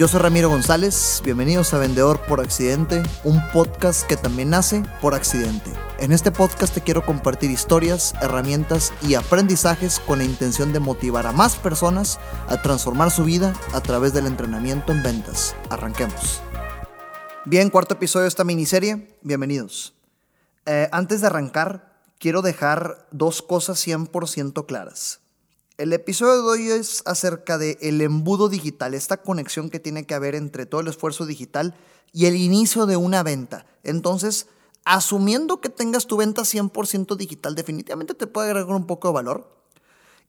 Yo soy Ramiro González, bienvenidos a Vendedor por Accidente, un podcast que también nace por accidente. En este podcast te quiero compartir historias, herramientas y aprendizajes con la intención de motivar a más personas a transformar su vida a través del entrenamiento en ventas. Arranquemos. Bien, cuarto episodio de esta miniserie, bienvenidos. Eh, antes de arrancar, quiero dejar dos cosas 100% claras. El episodio de hoy es acerca de el embudo digital, esta conexión que tiene que haber entre todo el esfuerzo digital y el inicio de una venta. Entonces, asumiendo que tengas tu venta 100% digital, definitivamente te puede agregar un poco de valor.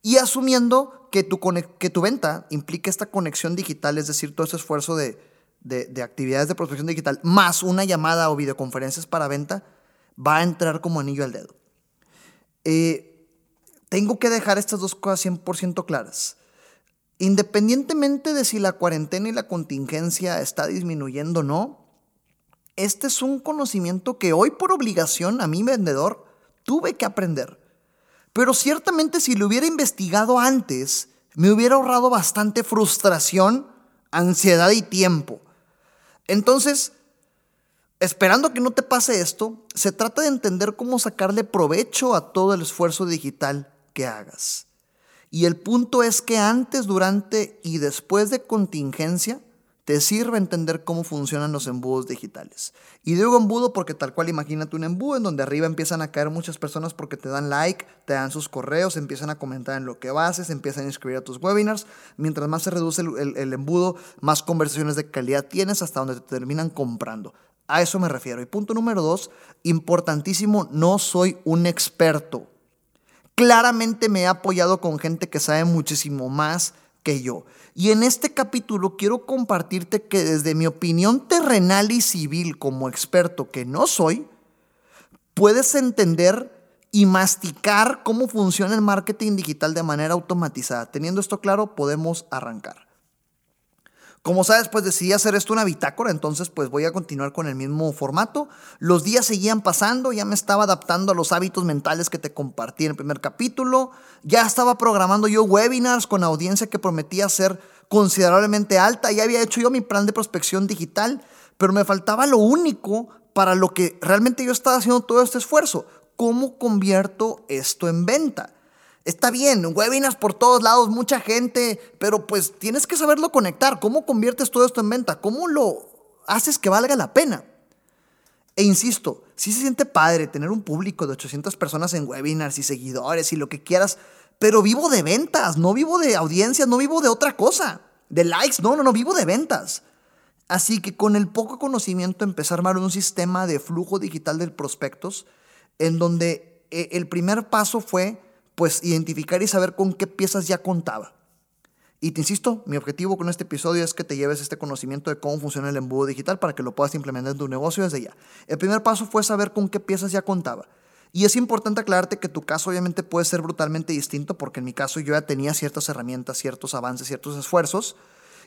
Y asumiendo que tu, que tu venta implica esta conexión digital, es decir, todo ese esfuerzo de, de actividades de prospección digital, más una llamada o videoconferencias para venta, va a entrar como anillo al dedo. Eh, tengo que dejar estas dos cosas 100% claras. Independientemente de si la cuarentena y la contingencia está disminuyendo o no, este es un conocimiento que hoy por obligación a mi vendedor tuve que aprender. Pero ciertamente si lo hubiera investigado antes, me hubiera ahorrado bastante frustración, ansiedad y tiempo. Entonces, esperando que no te pase esto, se trata de entender cómo sacarle provecho a todo el esfuerzo digital que hagas. Y el punto es que antes, durante y después de contingencia, te sirve entender cómo funcionan los embudos digitales. Y digo embudo porque tal cual imagínate un embudo en donde arriba empiezan a caer muchas personas porque te dan like, te dan sus correos, empiezan a comentar en lo que haces, empiezan a inscribir a tus webinars. Mientras más se reduce el, embudo, más conversaciones de calidad tienes hasta donde te terminan comprando. A eso me refiero. Y punto número dos, importantísimo, no soy un experto claramente me he apoyado con gente que sabe muchísimo más que yo. Y en este capítulo quiero compartirte que desde mi opinión terrenal y civil como experto que no soy, puedes entender y masticar cómo funciona el marketing digital de manera automatizada. Teniendo esto claro, podemos arrancar. Como sabes, pues decidí hacer esto una bitácora, entonces pues voy a continuar con el mismo formato. Los días seguían pasando, ya me estaba adaptando a los hábitos mentales que te compartí en el primer capítulo, ya estaba programando yo webinars con audiencia que prometía ser considerablemente alta, ya había hecho yo mi plan de prospección digital, pero me faltaba lo único para lo que realmente yo estaba haciendo todo este esfuerzo. ¿Cómo convierto esto en venta? Está bien, webinars por todos lados, mucha gente, pero pues tienes que saberlo conectar. ¿Cómo conviertes todo esto en venta? ¿Cómo lo haces que valga la pena? E insisto, sí se siente padre tener un público de 800 personas en webinars y seguidores y lo que quieras, pero vivo de ventas, no vivo de audiencias, no vivo de otra cosa, de likes, no, no, no, vivo de ventas. Así que con el poco conocimiento empecé a armar un sistema de flujo digital de prospectos en donde eh, el primer paso fue pues identificar y saber con qué piezas ya contaba. Y te insisto, mi objetivo con este episodio es que te lleves este conocimiento de cómo funciona el embudo digital para que lo puedas implementar en tu negocio desde ya. El primer paso fue saber con qué piezas ya contaba. Y es importante aclararte que tu caso obviamente puede ser brutalmente distinto porque en mi caso yo ya tenía ciertas herramientas, ciertos avances, ciertos esfuerzos.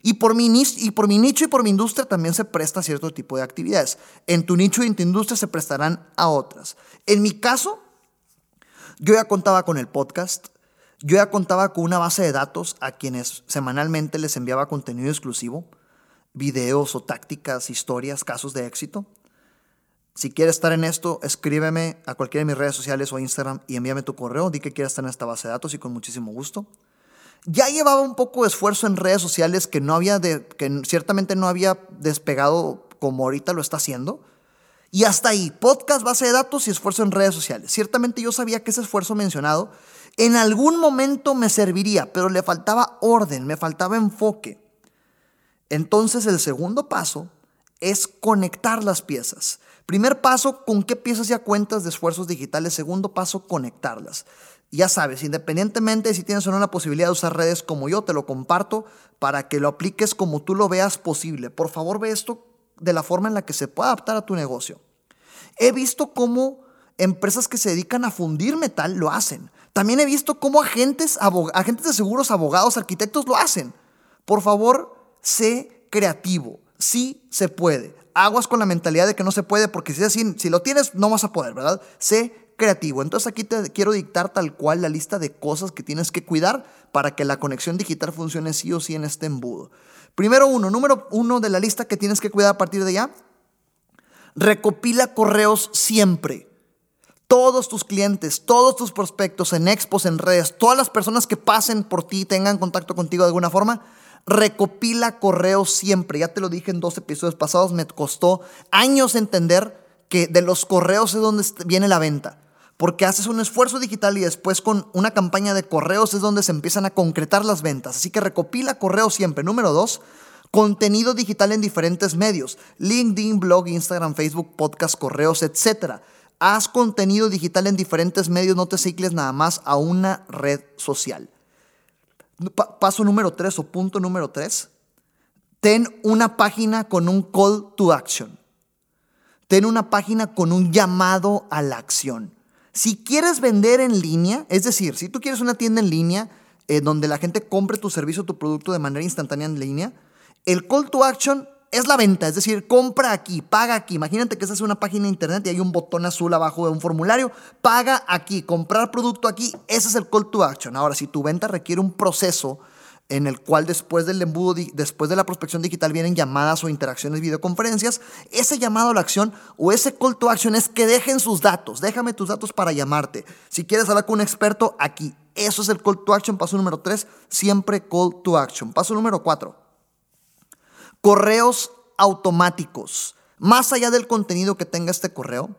Y por, mi, y por mi nicho y por mi industria también se presta cierto tipo de actividades. En tu nicho y en tu industria se prestarán a otras. En mi caso, yo ya contaba con el podcast, yo ya contaba con una base de datos a quienes semanalmente les enviaba contenido exclusivo, videos o tácticas, historias, casos de éxito. Si quieres estar en esto, escríbeme a cualquiera de mis redes sociales o Instagram y envíame tu correo, di que quieras estar en esta base de datos y con muchísimo gusto. Ya llevaba un poco de esfuerzo en redes sociales que no había de, que ciertamente no había despegado como ahorita lo está haciendo. Y hasta ahí, podcast, base de datos y esfuerzo en redes sociales. Ciertamente yo sabía que ese esfuerzo mencionado en algún momento me serviría, pero le faltaba orden, me faltaba enfoque. Entonces el segundo paso es conectar las piezas. Primer paso, con qué piezas ya cuentas de esfuerzos digitales. Segundo paso, conectarlas. Ya sabes, independientemente de si tienes o no la posibilidad de usar redes como yo, te lo comparto para que lo apliques como tú lo veas posible. Por favor, ve esto de la forma en la que se puede adaptar a tu negocio. He visto cómo empresas que se dedican a fundir metal lo hacen. También he visto cómo agentes, agentes de seguros, abogados, arquitectos lo hacen. Por favor, sé creativo. Sí se puede. Aguas con la mentalidad de que no se puede, porque si, así, si lo tienes, no vas a poder, ¿verdad? Sé creativo. Entonces aquí te quiero dictar tal cual la lista de cosas que tienes que cuidar para que la conexión digital funcione sí o sí en este embudo. Primero uno, número uno de la lista que tienes que cuidar a partir de ya. Recopila correos siempre. Todos tus clientes, todos tus prospectos en expos, en redes, todas las personas que pasen por ti tengan contacto contigo de alguna forma, recopila correos siempre. Ya te lo dije en dos episodios pasados, me costó años entender que de los correos es donde viene la venta. Porque haces un esfuerzo digital y después con una campaña de correos es donde se empiezan a concretar las ventas. Así que recopila correos siempre. Número dos, contenido digital en diferentes medios. LinkedIn, blog, Instagram, Facebook, podcast, correos, etc. Haz contenido digital en diferentes medios, no te cicles nada más a una red social. paso número tres o punto número tres. Ten una página con un call to action. Ten una página con un llamado a la acción. Si quieres vender en línea, es decir, si tú quieres una tienda en línea eh, donde la gente compre tu servicio o tu producto de manera instantánea en línea, el call to action es la venta, es decir, compra aquí, paga aquí. Imagínate que esta es una página de internet y hay un botón azul abajo de un formulario, paga aquí, comprar producto aquí, ese es el call to action. Ahora, si tu venta requiere un proceso en el cual después del embudo, después de la prospección digital vienen llamadas o interacciones, videoconferencias, ese llamado a la acción o ese call to action es que dejen sus datos, déjame tus datos para llamarte. Si quieres hablar con un experto, aquí. Eso es el call to action, paso número 3, siempre call to action. Paso número 4, correos automáticos. Más allá del contenido que tenga este correo,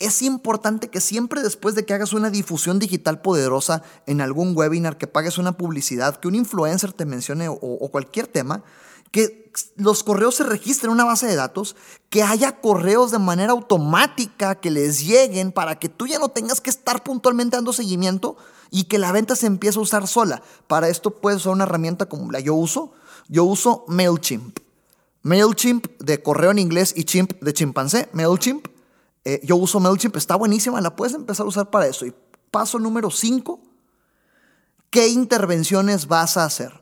es importante que siempre después de que hagas una difusión digital poderosa en algún webinar, que pagues una publicidad, que un influencer te mencione o, cualquier tema, que los correos se registren en una base de datos, que haya correos de manera automática que les lleguen para que tú ya no tengas que estar puntualmente dando seguimiento y que la venta se empiece a usar sola. Para esto puedes usar una herramienta como la yo uso. Yo uso MailChimp. MailChimp de correo en inglés y chimp de chimpancé, MailChimp eh, yo uso MailChimp, está buenísima, la puedes empezar a usar para eso. Y paso número 5, ¿qué intervenciones vas a hacer?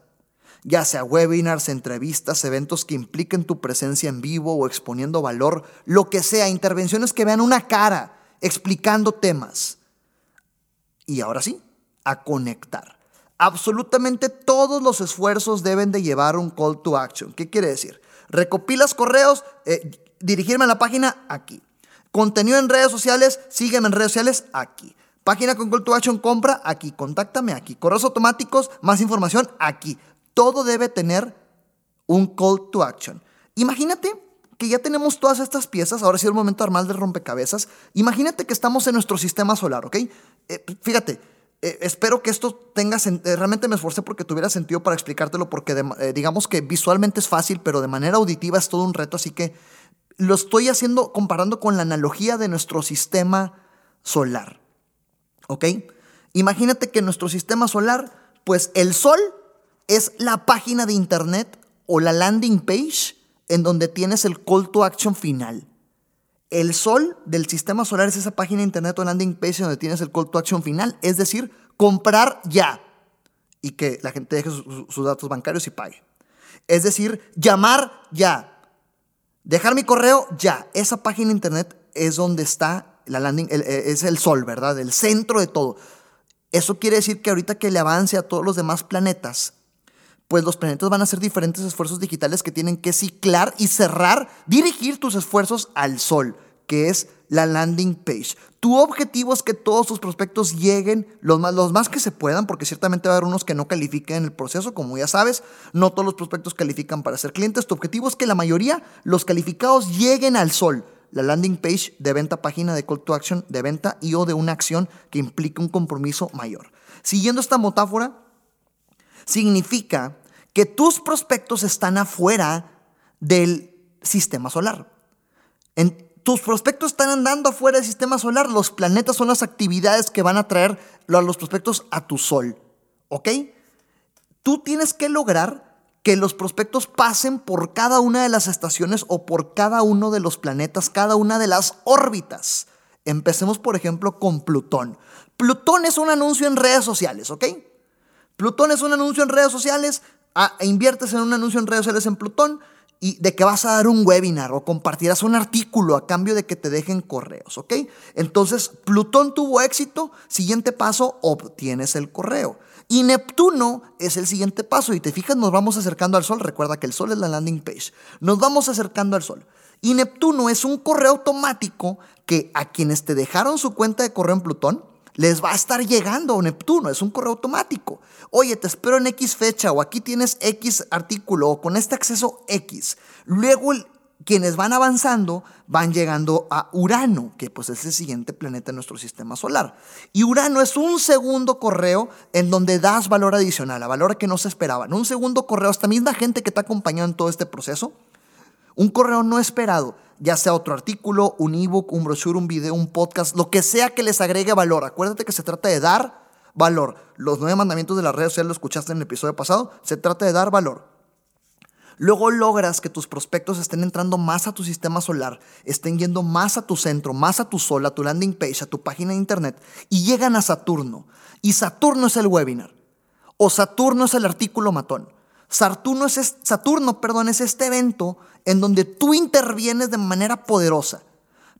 Ya sea webinars, entrevistas, eventos que impliquen tu presencia en vivo o exponiendo valor, lo que sea, intervenciones que vean una cara explicando temas. Y ahora sí, a conectar. Absolutamente todos los esfuerzos deben de llevar un call to action. ¿Qué quiere decir? Recopilas correos, eh, dirigirme a la página aquí. Contenido en redes sociales, sígueme en redes sociales aquí. Página con call to action, compra aquí. Contáctame aquí. Correos automáticos, más información aquí. Todo debe tener un call to action. Imagínate que ya tenemos todas estas piezas, ahora sí es el momento de armar de rompecabezas. Imagínate que estamos en nuestro sistema solar, ¿ok? Eh, fíjate, eh, espero que esto tenga eh, realmente me esforcé porque tuviera sentido para explicártelo porque digamos que visualmente es fácil, pero de manera auditiva es todo un reto, así que lo estoy haciendo comparando con la analogía de nuestro sistema solar. ¿Ok? Imagínate que nuestro sistema solar, pues el sol es la página de internet o la landing page en donde tienes el call to action final. El sol del sistema solar es esa página de internet o landing page donde tienes el call to action final, es decir, comprar ya y que la gente deje sus datos bancarios y pague. Es decir, llamar ya, Dejar mi correo, ya. Esa página de internet es donde está la landing, eh, es el sol, ¿verdad? El centro de todo. Eso quiere decir que ahorita que le avance a todos los demás planetas, pues los planetas van a hacer diferentes esfuerzos digitales que tienen que ciclar y cerrar, dirigir tus esfuerzos al sol, que es la landing page. Tu objetivo es que todos tus prospectos lleguen los más, los más que se puedan, porque ciertamente va a haber unos que no califiquen en el proceso, como ya sabes, no todos los prospectos califican para ser clientes. Tu objetivo es que la mayoría, los calificados, lleguen al sol. La landing page de venta, página de call to action de venta y o de una acción que implique un compromiso mayor. Siguiendo esta metáfora, significa que tus prospectos están afuera del sistema solar. Tus prospectos están andando afuera del sistema solar. Los planetas son las actividades que van a traer a los prospectos a tu sol. ¿Ok? Tú tienes que lograr que los prospectos pasen por cada una de las estaciones o por cada uno de los planetas, cada una de las órbitas. Empecemos, por ejemplo, con Plutón. Plutón es un anuncio en redes sociales, ¿ok? Plutón es un anuncio en redes sociales. Ah, inviertes en un anuncio en redes sociales en Plutón y de que vas a dar un webinar o compartirás un artículo a cambio de que te dejen correos, ¿ok? Entonces, Plutón tuvo éxito, siguiente paso, obtienes el correo. Y Neptuno es el siguiente paso. Y te fijas, nos vamos acercando al Sol. Recuerda que el Sol es la landing page. Nos vamos acercando al Sol. Y Neptuno es un correo automático que a quienes te dejaron su cuenta de correo en Plutón, les va a estar llegando a Neptuno, es un correo automático. Oye, te espero en X fecha o aquí tienes X artículo o con este acceso X. Luego quienes van avanzando van llegando a Urano, que pues es el siguiente planeta en nuestro sistema solar. Y Urano es un segundo correo en donde das valor adicional, a valor que no se esperaba. Un segundo correo, esta misma gente que te ha acompañado en todo este proceso, un correo no esperado ya sea otro artículo, un ebook, un brochure, un video, un podcast, lo que sea que les agregue valor. Acuérdate que se trata de dar valor. Los nueve mandamientos de las redes sociales lo escuchaste en el episodio pasado, se trata de dar valor. Luego logras que tus prospectos estén entrando más a tu sistema solar, estén yendo más a tu centro, más a tu sol, a tu landing page, a tu página de internet y llegan a Saturno. Y Saturno es el webinar. O Saturno es el artículo matón. Saturno es, Saturno, perdón, es este evento en donde tú intervienes de manera poderosa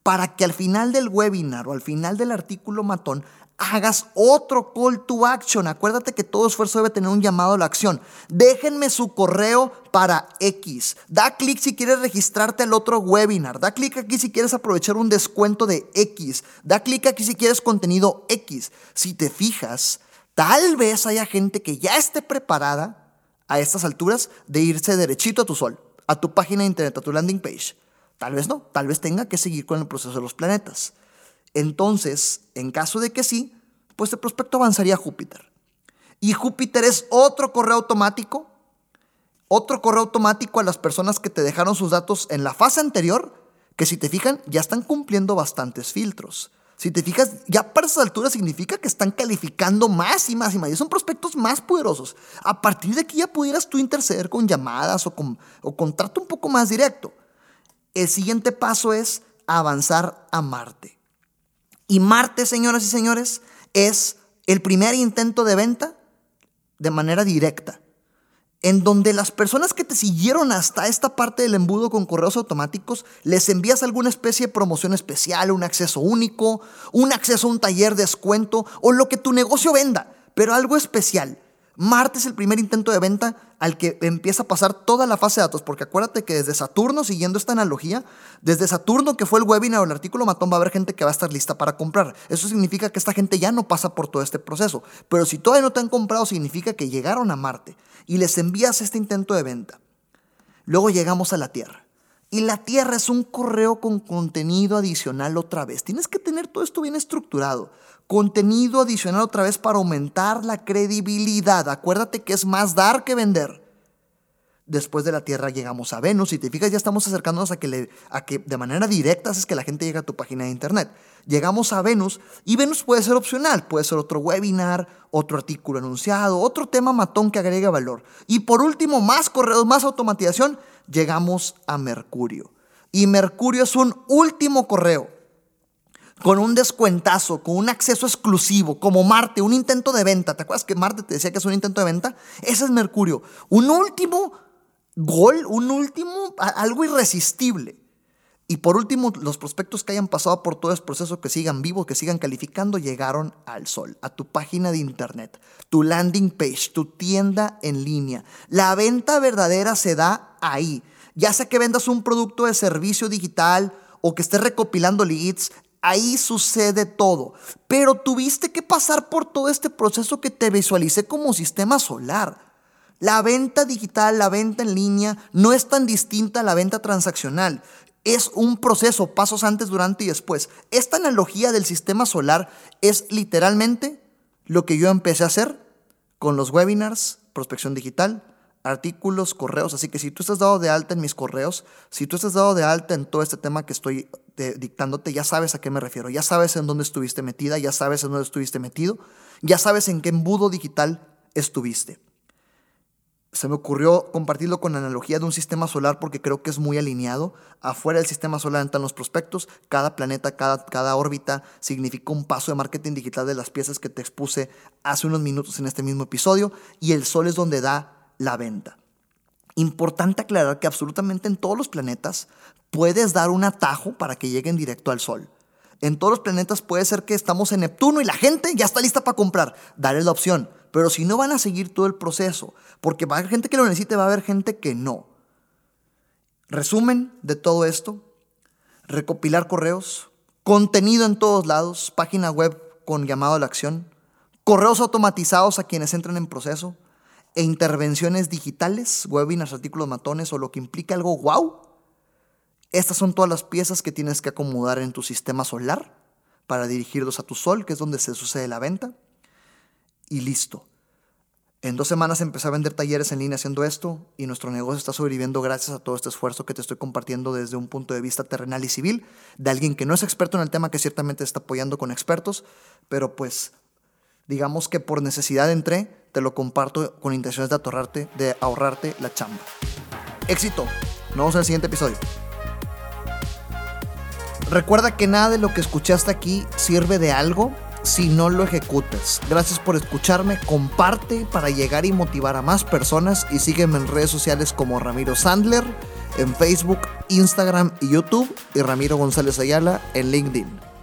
para que al final del webinar o al final del artículo matón hagas otro call to action. Acuérdate que todo esfuerzo debe tener un llamado a la acción. Déjenme su correo para X. Da clic si quieres registrarte al otro webinar. Da clic aquí si quieres aprovechar un descuento de X. Da clic aquí si quieres contenido X. Si te fijas, tal vez haya gente que ya esté preparada a estas alturas de irse derechito a tu sol, a tu página de internet, a tu landing page. Tal vez no, tal vez tenga que seguir con el proceso de los planetas. Entonces, en caso de que sí, pues el prospecto avanzaría a Júpiter. Y Júpiter es otro correo automático, otro correo automático a las personas que te dejaron sus datos en la fase anterior, que si te fijan ya están cumpliendo bastantes filtros. Si te fijas, ya para esas alturas significa que están calificando más y más y más. Y son prospectos más poderosos. A partir de aquí ya pudieras tú interceder con llamadas o con, o con trato un poco más directo. El siguiente paso es avanzar a Marte. Y Marte, señoras y señores, es el primer intento de venta de manera directa en donde las personas que te siguieron hasta esta parte del embudo con correos automáticos, les envías alguna especie de promoción especial, un acceso único, un acceso a un taller descuento o lo que tu negocio venda, pero algo especial. Marte es el primer intento de venta al que empieza a pasar toda la fase de datos, porque acuérdate que desde Saturno, siguiendo esta analogía, desde Saturno que fue el webinar o el artículo matón, va a haber gente que va a estar lista para comprar. Eso significa que esta gente ya no pasa por todo este proceso, pero si todavía no te han comprado, significa que llegaron a Marte y les envías este intento de venta. Luego llegamos a la Tierra. Y la Tierra es un correo con contenido adicional otra vez. Tienes que tener todo esto bien estructurado contenido adicional otra vez para aumentar la credibilidad. Acuérdate que es más dar que vender. Después de la Tierra llegamos a Venus. Si te fijas, ya estamos acercándonos a que, le, a que de manera directa haces que la gente llegue a tu página de internet. Llegamos a Venus y Venus puede ser opcional. Puede ser otro webinar, otro artículo anunciado, otro tema matón que agregue valor. Y por último, más correos, más automatización, llegamos a Mercurio. Y Mercurio es un último correo con un descuentazo, con un acceso exclusivo, como Marte, un intento de venta. ¿Te acuerdas que Marte te decía que es un intento de venta? Ese es Mercurio. Un último gol, un último, algo irresistible. Y por último, los prospectos que hayan pasado por todo ese proceso, que sigan vivos, que sigan calificando, llegaron al sol, a tu página de internet, tu landing page, tu tienda en línea. La venta verdadera se da ahí. Ya sea que vendas un producto de servicio digital o que estés recopilando leads, Ahí sucede todo. Pero tuviste que pasar por todo este proceso que te visualicé como sistema solar. La venta digital, la venta en línea, no es tan distinta a la venta transaccional. Es un proceso, pasos antes, durante y después. Esta analogía del sistema solar es literalmente lo que yo empecé a hacer con los webinars, prospección digital, artículos, correos. Así que si tú estás dado de alta en mis correos, si tú estás dado de alta en todo este tema que estoy dictándote, ya sabes a qué me refiero, ya sabes en dónde estuviste metida, ya sabes en dónde estuviste metido, ya sabes en qué embudo digital estuviste. Se me ocurrió compartirlo con la analogía de un sistema solar porque creo que es muy alineado. Afuera del sistema solar están los prospectos, cada planeta, cada, cada órbita significa un paso de marketing digital de las piezas que te expuse hace unos minutos en este mismo episodio y el sol es donde da la venta. Importante aclarar que absolutamente en todos los planetas puedes dar un atajo para que lleguen directo al Sol. En todos los planetas puede ser que estamos en Neptuno y la gente ya está lista para comprar. Dale la opción. Pero si no van a seguir todo el proceso, porque va a haber gente que lo necesite, va a haber gente que no. Resumen de todo esto, recopilar correos, contenido en todos lados, página web con llamado a la acción, correos automatizados a quienes entran en proceso e intervenciones digitales, webinars, artículos matones o lo que implica algo wow. Estas son todas las piezas que tienes que acomodar en tu sistema solar para dirigirlos a tu sol, que es donde se sucede la venta. Y listo. En dos semanas empecé a vender talleres en línea haciendo esto y nuestro negocio está sobreviviendo gracias a todo este esfuerzo que te estoy compartiendo desde un punto de vista terrenal y civil, de alguien que no es experto en el tema, que ciertamente está apoyando con expertos, pero pues digamos que por necesidad entré, te lo comparto con intenciones de ahorrarte, de ahorrarte la chamba. Éxito. Nos vemos en el siguiente episodio. Recuerda que nada de lo que escuchaste aquí sirve de algo si no lo ejecutas. Gracias por escucharme, comparte para llegar y motivar a más personas y sígueme en redes sociales como Ramiro Sandler, en Facebook, Instagram y YouTube y Ramiro González Ayala en LinkedIn.